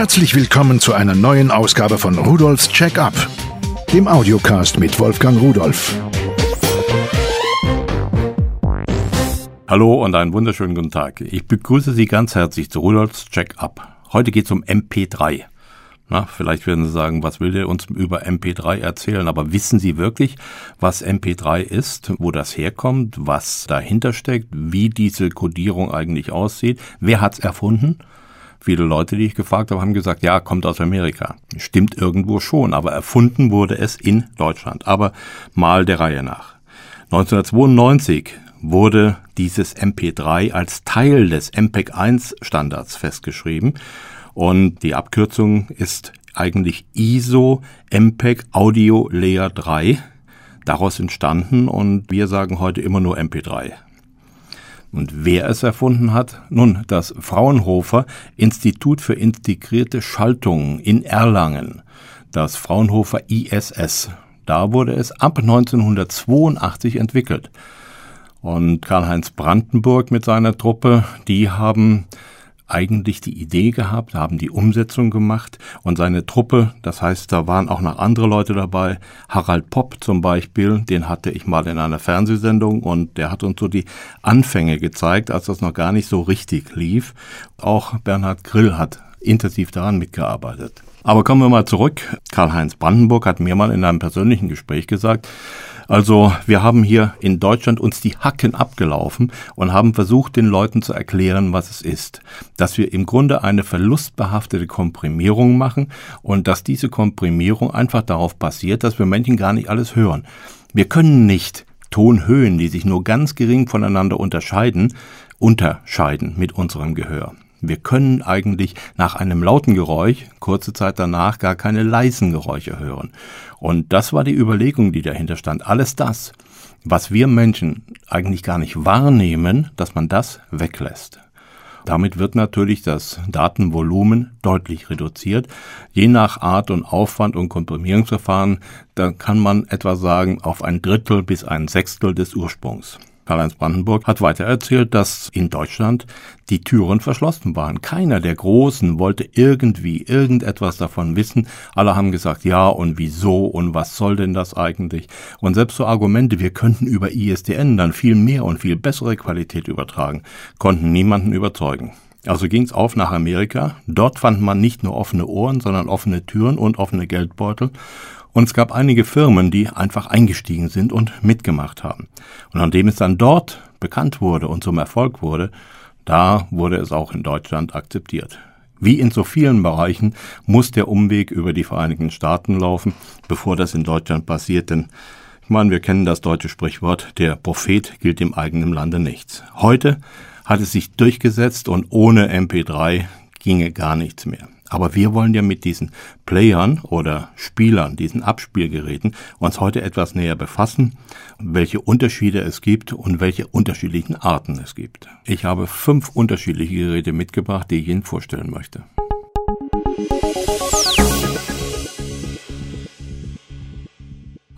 Herzlich willkommen zu einer neuen Ausgabe von Rudolfs Check-up, dem Audiocast mit Wolfgang Rudolf. Hallo und einen wunderschönen guten Tag. Ich begrüße Sie ganz herzlich zu Rudolfs Check-up. Heute geht es um MP3. Na, vielleicht werden Sie sagen, was will der uns über MP3 erzählen? Aber wissen Sie wirklich, was MP3 ist, wo das herkommt, was dahinter steckt, wie diese Codierung eigentlich aussieht? Wer hat's erfunden? Viele Leute, die ich gefragt habe, haben gesagt, ja, kommt aus Amerika. Stimmt irgendwo schon, aber erfunden wurde es in Deutschland. Aber mal der Reihe nach. 1992 wurde dieses MP3 als Teil des MPEG 1 Standards festgeschrieben und die Abkürzung ist eigentlich ISO MPEG Audio Layer 3 daraus entstanden und wir sagen heute immer nur MP3. Und wer es erfunden hat? Nun, das Fraunhofer Institut für integrierte Schaltungen in Erlangen, das Fraunhofer ISS. Da wurde es ab 1982 entwickelt. Und Karl-Heinz Brandenburg mit seiner Truppe, die haben eigentlich die Idee gehabt, haben die Umsetzung gemacht und seine Truppe, das heißt, da waren auch noch andere Leute dabei, Harald Popp zum Beispiel, den hatte ich mal in einer Fernsehsendung und der hat uns so die Anfänge gezeigt, als das noch gar nicht so richtig lief. Auch Bernhard Grill hat intensiv daran mitgearbeitet. Aber kommen wir mal zurück. Karl-Heinz Brandenburg hat mir mal in einem persönlichen Gespräch gesagt, also wir haben hier in Deutschland uns die Hacken abgelaufen und haben versucht, den Leuten zu erklären, was es ist. Dass wir im Grunde eine verlustbehaftete Komprimierung machen und dass diese Komprimierung einfach darauf basiert, dass wir Menschen gar nicht alles hören. Wir können nicht Tonhöhen, die sich nur ganz gering voneinander unterscheiden, unterscheiden mit unserem Gehör. Wir können eigentlich nach einem lauten Geräusch kurze Zeit danach gar keine leisen Geräusche hören. Und das war die Überlegung, die dahinter stand. Alles das, was wir Menschen eigentlich gar nicht wahrnehmen, dass man das weglässt. Damit wird natürlich das Datenvolumen deutlich reduziert. Je nach Art und Aufwand und Komprimierungsverfahren, da kann man etwa sagen, auf ein Drittel bis ein Sechstel des Ursprungs. Karl-Heinz Brandenburg hat weiter erzählt, dass in Deutschland die Türen verschlossen waren. Keiner der Großen wollte irgendwie irgendetwas davon wissen. Alle haben gesagt, ja und wieso und was soll denn das eigentlich? Und selbst so Argumente, wir könnten über ISDN dann viel mehr und viel bessere Qualität übertragen, konnten niemanden überzeugen. Also ging's auf nach Amerika. Dort fand man nicht nur offene Ohren, sondern offene Türen und offene Geldbeutel. Und es gab einige Firmen, die einfach eingestiegen sind und mitgemacht haben. Und an dem es dann dort bekannt wurde und zum Erfolg wurde, da wurde es auch in Deutschland akzeptiert. Wie in so vielen Bereichen muss der Umweg über die Vereinigten Staaten laufen, bevor das in Deutschland passiert, denn ich meine, wir kennen das deutsche Sprichwort, der Prophet gilt im eigenen Lande nichts. Heute hat es sich durchgesetzt und ohne MP3 ginge gar nichts mehr. Aber wir wollen ja mit diesen Playern oder Spielern, diesen Abspielgeräten, uns heute etwas näher befassen, welche Unterschiede es gibt und welche unterschiedlichen Arten es gibt. Ich habe fünf unterschiedliche Geräte mitgebracht, die ich Ihnen vorstellen möchte.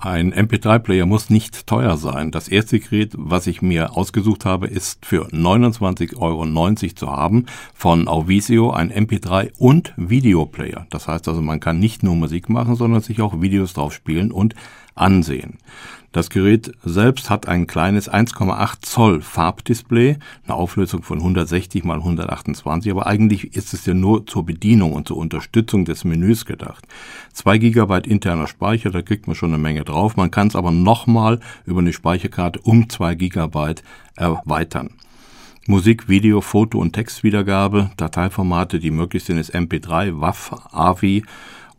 Ein MP3-Player muss nicht teuer sein. Das erste Gerät, was ich mir ausgesucht habe, ist für 29,90 Euro zu haben von Auvisio, ein MP3 und Videoplayer. Das heißt also, man kann nicht nur Musik machen, sondern sich auch Videos drauf spielen und ansehen. Das Gerät selbst hat ein kleines 1,8 Zoll Farbdisplay, eine Auflösung von 160 mal 128, aber eigentlich ist es ja nur zur Bedienung und zur Unterstützung des Menüs gedacht. 2 GB interner Speicher, da kriegt man schon eine Menge drauf. Man kann es aber nochmal über eine Speicherkarte um 2 GB erweitern. Musik, Video, Foto und Textwiedergabe, Dateiformate, die möglich sind, ist MP3, WAV, AVI,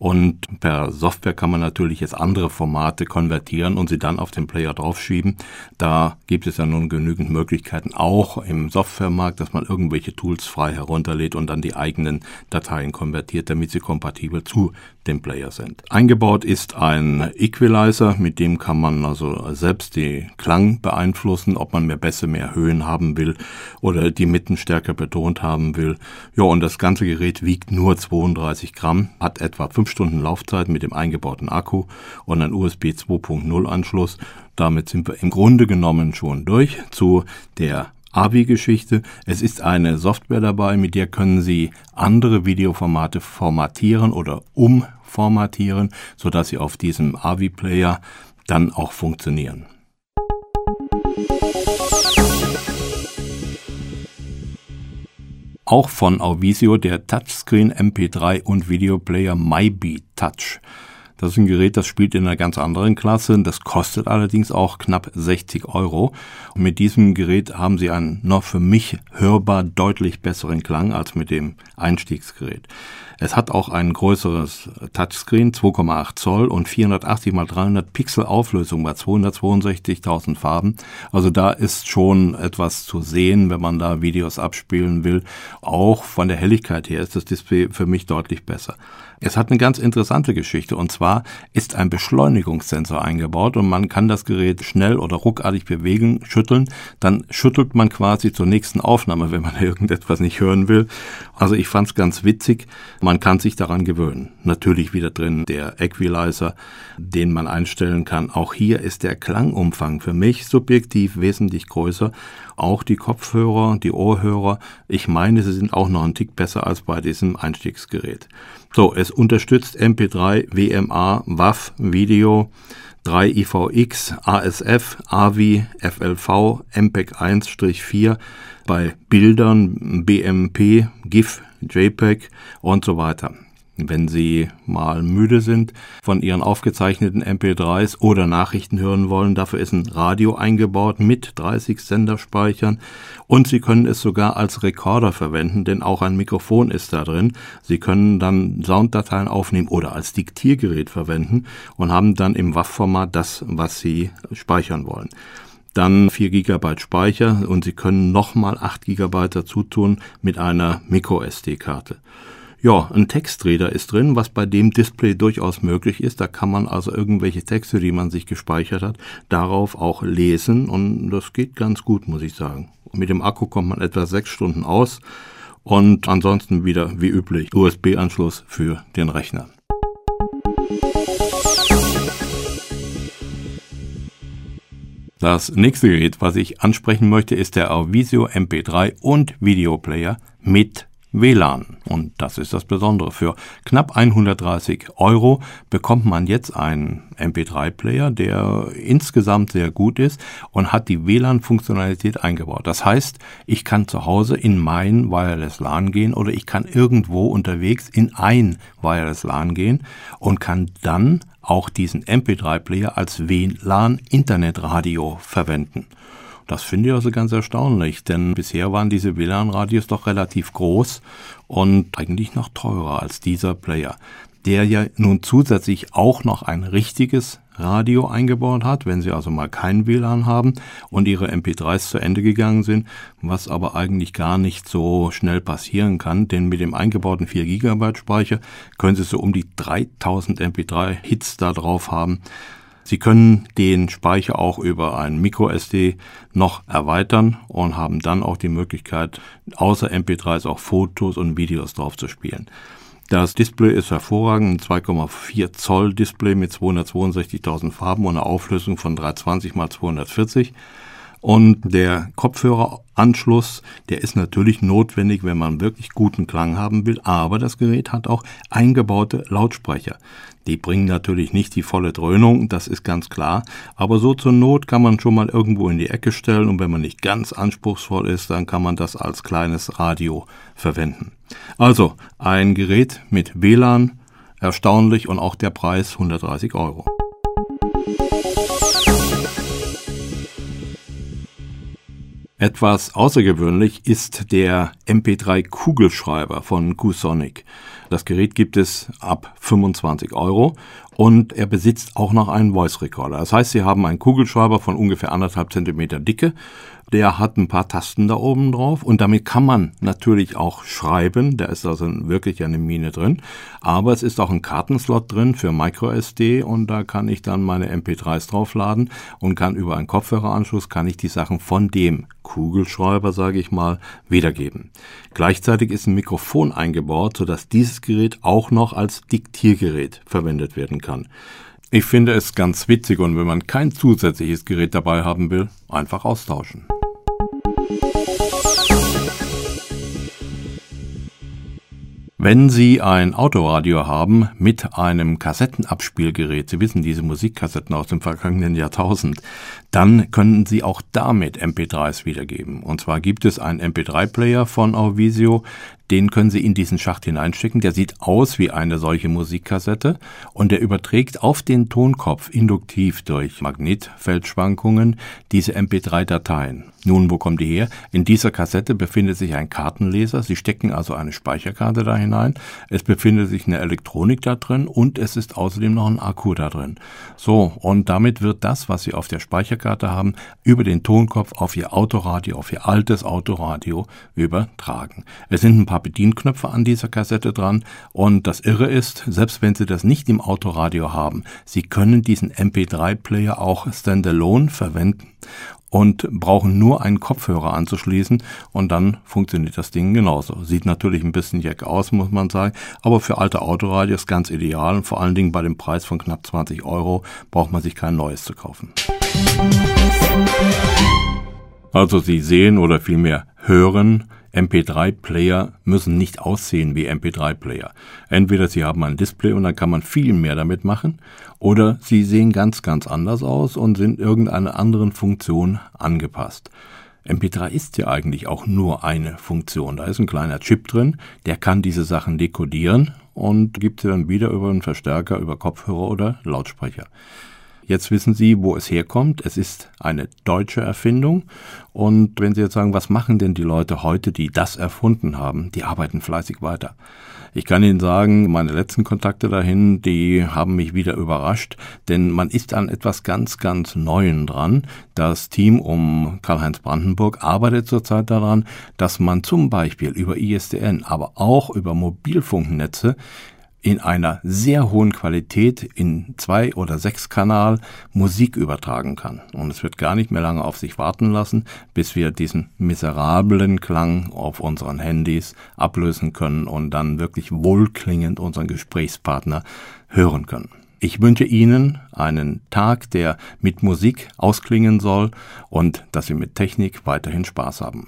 und per Software kann man natürlich jetzt andere Formate konvertieren und sie dann auf den Player draufschieben. Da gibt es ja nun genügend Möglichkeiten, auch im Softwaremarkt, dass man irgendwelche Tools frei herunterlädt und dann die eigenen Dateien konvertiert, damit sie kompatibel zu dem Player sind. Eingebaut ist ein Equalizer, mit dem kann man also selbst den Klang beeinflussen, ob man mehr Bässe, mehr Höhen haben will oder die Mitten stärker betont haben will. Ja, und das ganze Gerät wiegt nur 32 Gramm, hat etwa 5 Stunden Laufzeit mit dem eingebauten Akku und ein USB 2.0 Anschluss. Damit sind wir im Grunde genommen schon durch zu der AVI-Geschichte. Es ist eine Software dabei, mit der können Sie andere Videoformate formatieren oder umformatieren, sodass sie auf diesem AVI-Player dann auch funktionieren. Auch von Auvisio der Touchscreen MP3 und Videoplayer MyBeat Touch. Das ist ein Gerät, das spielt in einer ganz anderen Klasse. Das kostet allerdings auch knapp 60 Euro. Und mit diesem Gerät haben Sie einen noch für mich hörbar deutlich besseren Klang als mit dem Einstiegsgerät. Es hat auch ein größeres Touchscreen, 2,8 Zoll und 480 x 300 Pixel Auflösung bei 262.000 Farben. Also da ist schon etwas zu sehen, wenn man da Videos abspielen will. Auch von der Helligkeit her ist das Display für mich deutlich besser. Es hat eine ganz interessante Geschichte und zwar ist ein Beschleunigungssensor eingebaut und man kann das Gerät schnell oder ruckartig bewegen, schütteln. Dann schüttelt man quasi zur nächsten Aufnahme, wenn man irgendetwas nicht hören will. Also ich fand es ganz witzig. Man kann sich daran gewöhnen. Natürlich wieder drin der Equalizer, den man einstellen kann. Auch hier ist der Klangumfang für mich subjektiv wesentlich größer. Auch die Kopfhörer, die Ohrhörer, ich meine, sie sind auch noch ein Tick besser als bei diesem Einstiegsgerät. So, es unterstützt MP3, WMA, WAV, Video, 3 IVX, ASF, AVI, FLV, MPEG 1-4 bei Bildern, BMP, GIF, JPEG und so weiter. Wenn Sie mal müde sind von Ihren aufgezeichneten MP3s oder Nachrichten hören wollen, dafür ist ein Radio eingebaut mit 30 Senderspeichern und Sie können es sogar als Rekorder verwenden, denn auch ein Mikrofon ist da drin. Sie können dann Sounddateien aufnehmen oder als Diktiergerät verwenden und haben dann im WAV-Format das, was Sie speichern wollen dann 4 GB Speicher und Sie können nochmal 8 GB dazu tun mit einer MicroSD-Karte. Ja, ein Textreader ist drin, was bei dem Display durchaus möglich ist. Da kann man also irgendwelche Texte, die man sich gespeichert hat, darauf auch lesen und das geht ganz gut, muss ich sagen. Mit dem Akku kommt man etwa sechs Stunden aus und ansonsten wieder wie üblich USB-Anschluss für den Rechner. Das nächste Gerät, was ich ansprechen möchte, ist der Auvisio MP3 und Videoplayer mit WLAN. Und das ist das Besondere. Für knapp 130 Euro bekommt man jetzt einen MP3-Player, der insgesamt sehr gut ist und hat die WLAN-Funktionalität eingebaut. Das heißt, ich kann zu Hause in mein Wireless LAN gehen oder ich kann irgendwo unterwegs in ein Wireless LAN gehen und kann dann auch diesen MP3-Player als WLAN-Internetradio verwenden. Das finde ich also ganz erstaunlich, denn bisher waren diese WLAN-Radios doch relativ groß und eigentlich noch teurer als dieser Player, der ja nun zusätzlich auch noch ein richtiges Radio eingebaut hat, wenn Sie also mal kein WLAN haben und Ihre MP3s zu Ende gegangen sind, was aber eigentlich gar nicht so schnell passieren kann, denn mit dem eingebauten 4 GB Speicher können Sie so um die 3000 MP3 Hits da drauf haben. Sie können den Speicher auch über ein MicroSD noch erweitern und haben dann auch die Möglichkeit, außer MP3s auch Fotos und Videos drauf zu spielen. Das Display ist hervorragend, ein 2,4 Zoll Display mit 262.000 Farben und einer Auflösung von 320 x 240. Und der Kopfhöreranschluss, der ist natürlich notwendig, wenn man wirklich guten Klang haben will, aber das Gerät hat auch eingebaute Lautsprecher. Die bringen natürlich nicht die volle Dröhnung, das ist ganz klar, aber so zur Not kann man schon mal irgendwo in die Ecke stellen und wenn man nicht ganz anspruchsvoll ist, dann kann man das als kleines Radio verwenden. Also ein Gerät mit WLAN, erstaunlich und auch der Preis 130 Euro. Etwas außergewöhnlich ist der MP3 Kugelschreiber von QSonic. Das Gerät gibt es ab 25 Euro und er besitzt auch noch einen Voice Recorder. Das heißt, Sie haben einen Kugelschreiber von ungefähr anderthalb Zentimeter Dicke der hat ein paar Tasten da oben drauf und damit kann man natürlich auch schreiben. Da ist also wirklich eine Mine drin. Aber es ist auch ein Kartenslot drin für MicroSD und da kann ich dann meine MP3s draufladen und kann über einen Kopfhöreranschluss kann ich die Sachen von dem Kugelschreiber, sage ich mal, wiedergeben. Gleichzeitig ist ein Mikrofon eingebaut, sodass dieses Gerät auch noch als Diktiergerät verwendet werden kann. Ich finde es ganz witzig und wenn man kein zusätzliches Gerät dabei haben will, einfach austauschen. Wenn Sie ein Autoradio haben mit einem Kassettenabspielgerät, Sie wissen diese Musikkassetten aus dem vergangenen Jahrtausend, dann können Sie auch damit MP3s wiedergeben. Und zwar gibt es einen MP3-Player von Auvisio, den können Sie in diesen Schacht hineinstecken. Der sieht aus wie eine solche Musikkassette und der überträgt auf den Tonkopf induktiv durch Magnetfeldschwankungen diese MP3-Dateien. Nun, wo kommen die her? In dieser Kassette befindet sich ein Kartenleser. Sie stecken also eine Speicherkarte da hinein. Es befindet sich eine Elektronik da drin und es ist außerdem noch ein Akku da drin. So, und damit wird das, was Sie auf der Speicherkarte haben, über den Tonkopf auf Ihr Autoradio, auf Ihr altes Autoradio übertragen. Es sind ein paar Bedienknöpfe an dieser Kassette dran und das Irre ist, selbst wenn Sie das nicht im Autoradio haben, Sie können diesen MP3-Player auch standalone verwenden und brauchen nur einen Kopfhörer anzuschließen und dann funktioniert das Ding genauso. Sieht natürlich ein bisschen jack aus, muss man sagen, aber für alte Autoradios ganz ideal und vor allen Dingen bei dem Preis von knapp 20 Euro braucht man sich kein neues zu kaufen. Also Sie sehen oder vielmehr hören, MP3-Player müssen nicht aussehen wie MP3-Player. Entweder Sie haben ein Display und dann kann man viel mehr damit machen, oder sie sehen ganz, ganz anders aus und sind irgendeiner anderen Funktion angepasst. MP3 ist ja eigentlich auch nur eine Funktion. Da ist ein kleiner Chip drin, der kann diese Sachen dekodieren und gibt sie dann wieder über einen Verstärker, über Kopfhörer oder Lautsprecher. Jetzt wissen Sie, wo es herkommt. Es ist eine deutsche Erfindung. Und wenn Sie jetzt sagen, was machen denn die Leute heute, die das erfunden haben? Die arbeiten fleißig weiter. Ich kann Ihnen sagen, meine letzten Kontakte dahin, die haben mich wieder überrascht, denn man ist an etwas ganz, ganz Neuen dran. Das Team um Karl-Heinz Brandenburg arbeitet zurzeit daran, dass man zum Beispiel über ISDN, aber auch über Mobilfunknetze in einer sehr hohen Qualität in zwei oder sechs Kanal Musik übertragen kann. Und es wird gar nicht mehr lange auf sich warten lassen, bis wir diesen miserablen Klang auf unseren Handys ablösen können und dann wirklich wohlklingend unseren Gesprächspartner hören können. Ich wünsche Ihnen einen Tag, der mit Musik ausklingen soll und dass Sie mit Technik weiterhin Spaß haben.